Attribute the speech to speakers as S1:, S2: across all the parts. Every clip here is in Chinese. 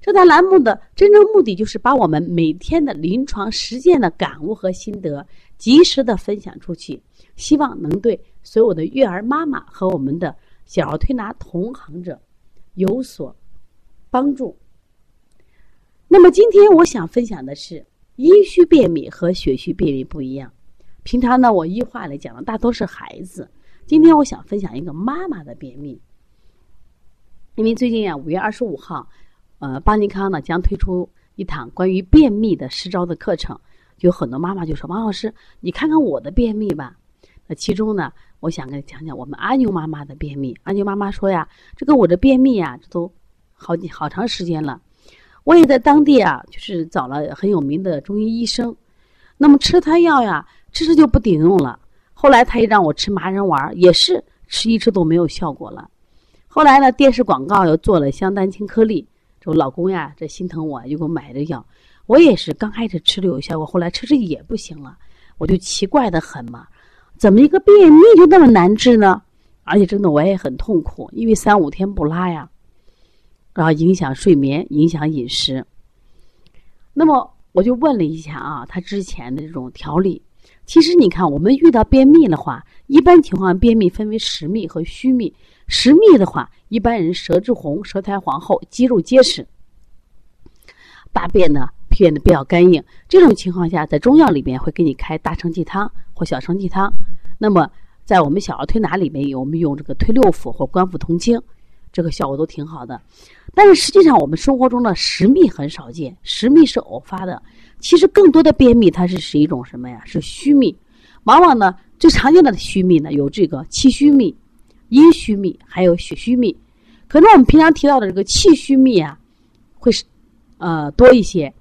S1: 这档栏目的真正目的就是把我们每天的临床实践的感悟和心得及时的分享出去，希望能对所有的育儿妈妈和我们的小儿推拿同行者有所帮助。那么今天我想分享的是阴虚便秘和血虚便秘不一样。平常呢，我一话来讲的大多是孩子，今天我想分享一个妈妈的便秘。因为最近啊，五月二十五号。呃，邦尼康呢将推出一堂关于便秘的实招的课程，有很多妈妈就说：“王老师，你看看我的便秘吧。”那其中呢，我想跟你讲讲我们阿牛妈妈的便秘。阿牛妈妈说呀：“这个我的便秘呀，这都好几好长时间了。我也在当地啊，就是找了很有名的中医医生，那么吃他药呀，吃吃就不顶用了。后来他也让我吃麻仁丸，也是吃一吃都没有效果了。后来呢，电视广告又做了香丹清颗粒。”我老公呀，这心疼我，又给我买的药。我也是刚开始吃的有效果，后来吃吃也不行了，我就奇怪的很嘛，怎么一个便秘就那么难治呢？而且真的我也很痛苦，因为三五天不拉呀，然后影响睡眠，影响饮食。那么我就问了一下啊，他之前的这种调理，其实你看，我们遇到便秘的话，一般情况便秘分为实秘和虚秘。食秘的话，一般人舌质红、舌苔黄厚、肌肉结实，大便呢变得比较干硬。这种情况下，在中药里边会给你开大承气汤或小承气汤。那么，在我们小儿推拿里面，有我们用这个推六腑或关腹同经，这个效果都挺好的。但是实际上，我们生活中的食秘很少见，食秘是偶发的。其实更多的便秘，它是是一种什么呀？是虚秘。往往呢，最常见的虚秘呢，有这个气虚秘。阴虚秘还有血虚秘，可能我们平常提到的这个气虚秘啊，会是呃多一些。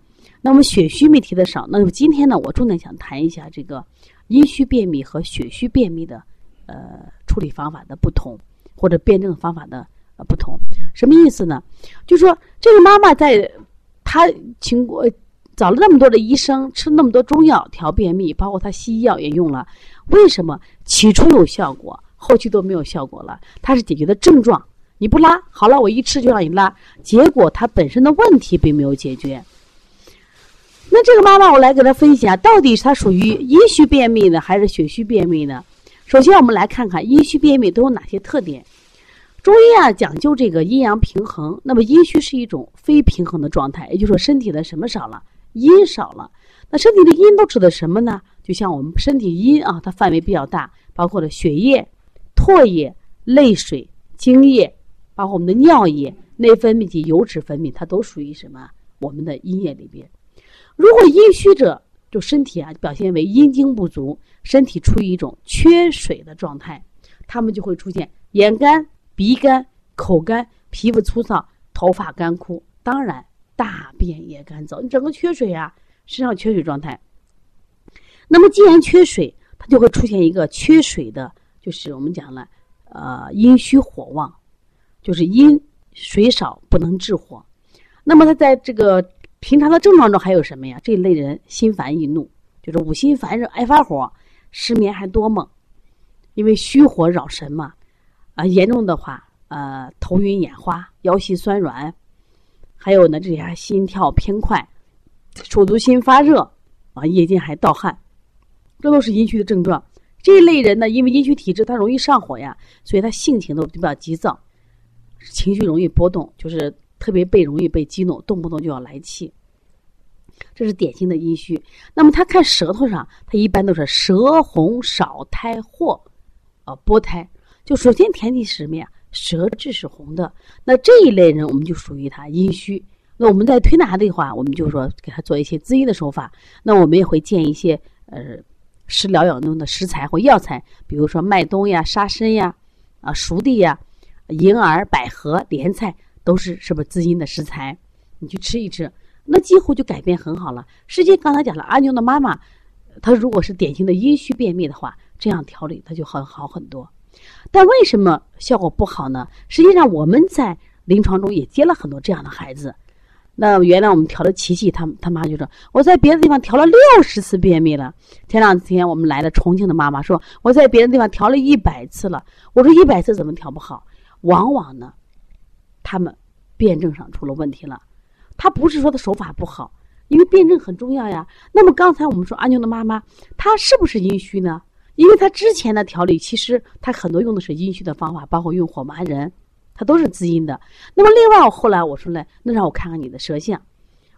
S1: 那么血虚秘提的少。那么今天呢，我重点想谈一下这个阴虚便秘和血虚便秘的呃处理方法的不同，或者辩证方法的呃不同。什么意思呢？就说这个妈妈在她经过找了那么多的医生，吃那么多中药调便秘，包括她西药也用了，为什么起初有效果？后期都没有效果了，它是解决的症状，你不拉好了，我一吃就让你拉，结果它本身的问题并没有解决。那这个妈妈，我来给她分析下，到底是她属于阴虚便秘呢，还是血虚便秘呢？首先，我们来看看阴虚便秘都有哪些特点。中医啊讲究这个阴阳平衡，那么阴虚是一种非平衡的状态，也就是说身体的什么少了？阴少了。那身体的阴都指的什么呢？就像我们身体阴啊，它范围比较大，包括了血液。唾液、泪水、精液，包括我们的尿液、内分泌及油脂分泌，它都属于什么？我们的阴液里边。如果阴虚者，就身体啊表现为阴精不足，身体处于一种缺水的状态，他们就会出现眼干、鼻干、口干、皮肤粗糙、头发干枯，当然大便也干燥。你整个缺水啊，身上缺水状态。那么既然缺水，它就会出现一个缺水的。就是我们讲了，呃，阴虚火旺，就是阴水少不能治火。那么他在这个平常的症状中还有什么呀？这一类人心烦易怒，就是五心烦热，爱发火，失眠还多梦，因为虚火扰神嘛。啊，严重的话，呃，头晕眼花，腰膝酸软，还有呢，这些心跳偏快，手足心发热，啊，夜间还盗汗，这都是阴虚的症状。这一类人呢，因为阴虚体质，他容易上火呀，所以他性情都比较急躁，情绪容易波动，就是特别被容易被激怒，动不动就要来气。这是典型的阴虚。那么他看舌头上，他一般都是舌红少苔或，呃，薄苔。就首先前提是什么呀？舌质是红的。那这一类人，我们就属于他阴虚。那我们在推拿的话，我们就说给他做一些滋阴的手法。那我们也会建一些呃。食疗养中的食材或药材，比如说麦冬呀、沙参呀、啊熟地呀、银耳、百合、莲菜，都是是不是滋阴的食材？你去吃一吃，那几乎就改变很好了。实际刚才讲了，阿牛的妈妈，她如果是典型的阴虚便秘的话，这样调理她就很好很多。但为什么效果不好呢？实际上我们在临床中也接了很多这样的孩子。那原来我们调的琪琪，他他妈就说我在别的地方调了六十次便秘了。前两天我们来了重庆的妈妈说我在别的地方调了一百次了。我说一百次怎么调不好？往往呢，他们辩证上出了问题了。他不是说的手法不好，因为辩证很重要呀。那么刚才我们说阿牛的妈妈，她是不是阴虚呢？因为她之前的调理其实她很多用的是阴虚的方法，包括用火麻仁，它都是滋阴的。那么另外，我后来我说呢，那让我看看你的舌象。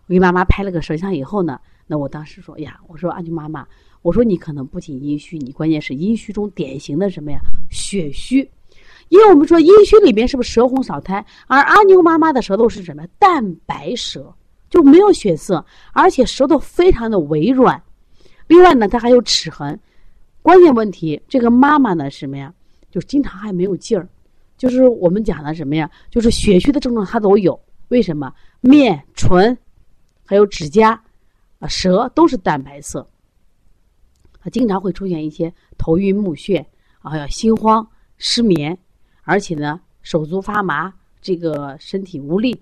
S1: 我给妈妈拍了个舌象以后呢，那我当时说呀，我说阿牛妈妈，我说你可能不仅阴虚，你关键是阴虚中典型的什么呀？血虚。因为我们说阴虚里面是不是舌红少苔，而阿牛妈妈的舌头是什么？淡白舌，就没有血色，而且舌头非常的微软。另外呢，它还有齿痕。关键问题，这个妈妈呢什么呀？就经常还没有劲儿，就是我们讲的什么呀？就是血虚的症状它都有。为什么？面、唇，还有指甲，啊，舌都是淡白色。啊经常会出现一些头晕目眩，啊，有心慌、失眠。而且呢，手足发麻，这个身体无力，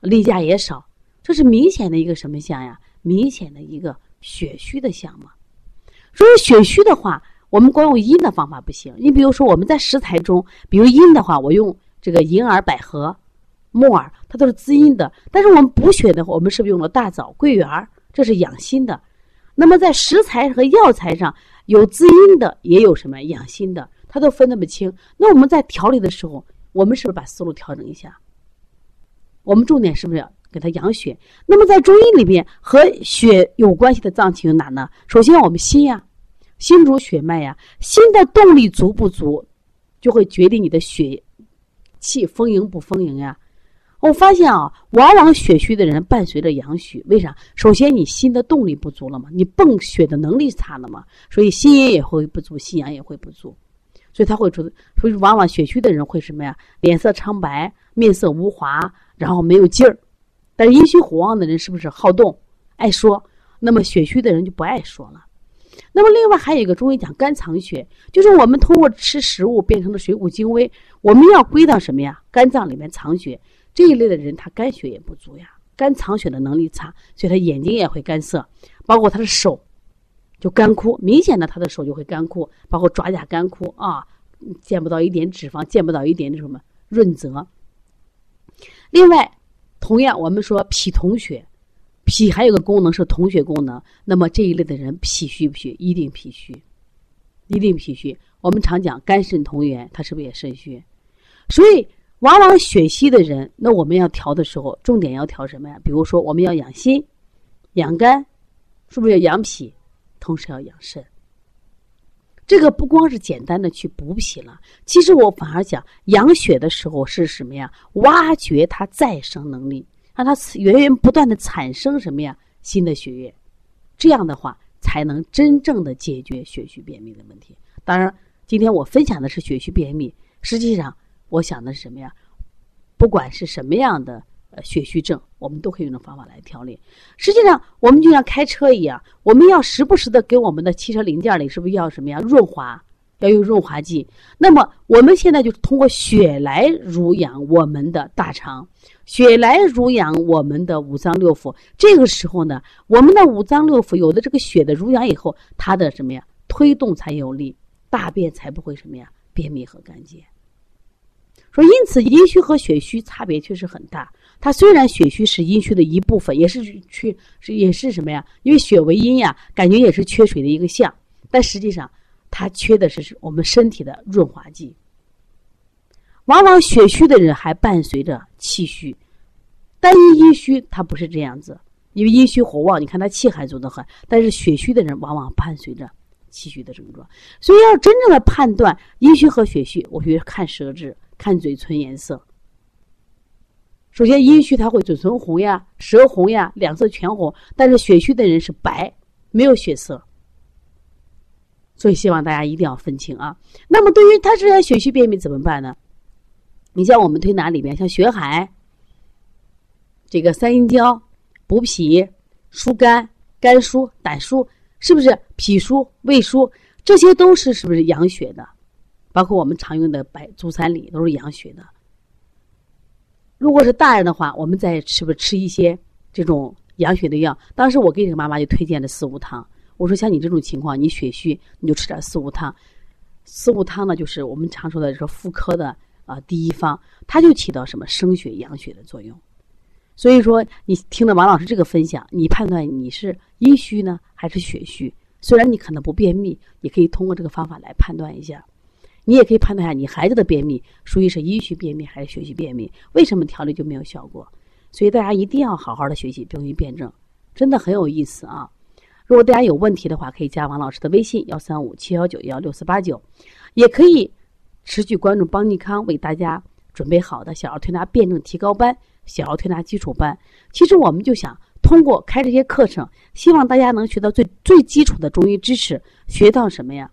S1: 例假也少，这是明显的一个什么象呀？明显的一个血虚的象嘛。所以血虚的话，我们光用阴的方法不行。你比如说我们在食材中，比如阴的话，我用这个银耳、百合、木耳，它都是滋阴的。但是我们补血的话，我们是不是用了大枣、桂圆这是养心的。那么在食材和药材上有滋阴的，也有什么养心的。它都分那么清，那我们在调理的时候，我们是不是把思路调整一下？我们重点是不是要给它养血？那么在中医里面和血有关系的脏器有哪呢？首先我们心呀，心主血脉呀，心的动力足不足，就会决定你的血气丰盈不丰盈呀。我发现啊，往往血虚的人伴随着阳虚，为啥？首先你心的动力不足了嘛，你泵血的能力差了嘛，所以心阴也会不足，心阳也会不足。所以他会出，所以往往血虚的人会什么呀？脸色苍白，面色无华，然后没有劲儿。但是阴虚火旺的人是不是好动、爱说？那么血虚的人就不爱说了。那么另外还有一个中医讲肝藏血，就是我们通过吃食物变成的水谷精微，我们要归到什么呀？肝脏里面藏血这一类的人，他肝血也不足呀，肝藏血的能力差，所以他眼睛也会干涩，包括他的手。就干枯，明显的他的手就会干枯，包括爪甲干枯啊，见不到一点脂肪，见不到一点什么润泽。另外，同样我们说脾同血，脾还有个功能是同血功能，那么这一类的人脾虚不虚？一定脾虚，一定脾虚。我们常讲肝肾同源，他是不是也肾虚？所以，往往血虚的人，那我们要调的时候，重点要调什么呀？比如说，我们要养心、养肝，是不是要养脾？同时要养肾，这个不光是简单的去补脾了，其实我反而讲养血的时候是什么呀？挖掘它再生能力，让它源源不断的产生什么呀？新的血液，这样的话才能真正的解决血虚便秘的问题。当然，今天我分享的是血虚便秘，实际上我想的是什么呀？不管是什么样的。呃，血虚症，我们都可以用这方法来调理。实际上，我们就像开车一样，我们要时不时的给我们的汽车零件里，是不是要什么呀？润滑，要用润滑剂。那么，我们现在就通过血来濡养我们的大肠，血来濡养我们的五脏六腑。这个时候呢，我们的五脏六腑有的这个血的濡养以后，它的什么呀？推动才有力，大便才不会什么呀？便秘和干结。说，因此阴虚和血虚差别确实很大。它虽然血虚是阴虚的一部分，也是缺是也是什么呀？因为血为阴呀，感觉也是缺水的一个象。但实际上，它缺的是我们身体的润滑剂。往往血虚的人还伴随着气虚，单一阴虚它不是这样子，因为阴虚火旺，你看他气还足得很。但是血虚的人往往伴随着气虚的症状，所以要真正的判断阴虚和血虚，我觉得看舌质、看嘴唇颜色。首先，阴虚他会嘴唇红呀、舌红呀、两侧全红，但是血虚的人是白，没有血色。所以希望大家一定要分清啊。那么，对于他这些血虚便秘怎么办呢？你像我们推拿里面，像血海、这个三阴交、补脾、疏肝、肝疏、胆疏，是不是脾疏、胃疏？这些都是是不是养血的？包括我们常用的白足三里都是养血的。如果是大人的话，我们再是不是吃一些这种养血的药？当时我给这个妈妈就推荐了四物汤。我说像你这种情况，你血虚，你就吃点四物汤。四物汤呢，就是我们常说的说妇科的啊第一方，它就起到什么生血养血的作用。所以说，你听了王老师这个分享，你判断你是阴虚呢还是血虚？虽然你可能不便秘，也可以通过这个方法来判断一下。你也可以判断一下你孩子的便秘属于是阴虚便秘还是血虚便秘，为什么调理就没有效果？所以大家一定要好好的学习中医辩证，真的很有意思啊！如果大家有问题的话，可以加王老师的微信幺三五七幺九幺六四八九，也可以持续关注邦尼康为大家准备好的小儿推拿辩证提高班。小儿推拿基础班，其实我们就想通过开这些课程，希望大家能学到最最基础的中医知识，学到什么呀？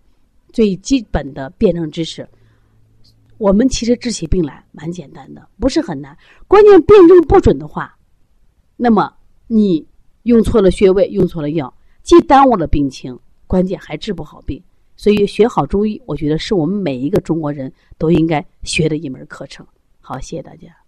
S1: 最基本的辩证知识。我们其实治起病来蛮简单的，不是很难。关键辩证不准的话，那么你用错了穴位，用错了药，既耽误了病情，关键还治不好病。所以学好中医，我觉得是我们每一个中国人都应该学的一门课程。好，谢谢大家。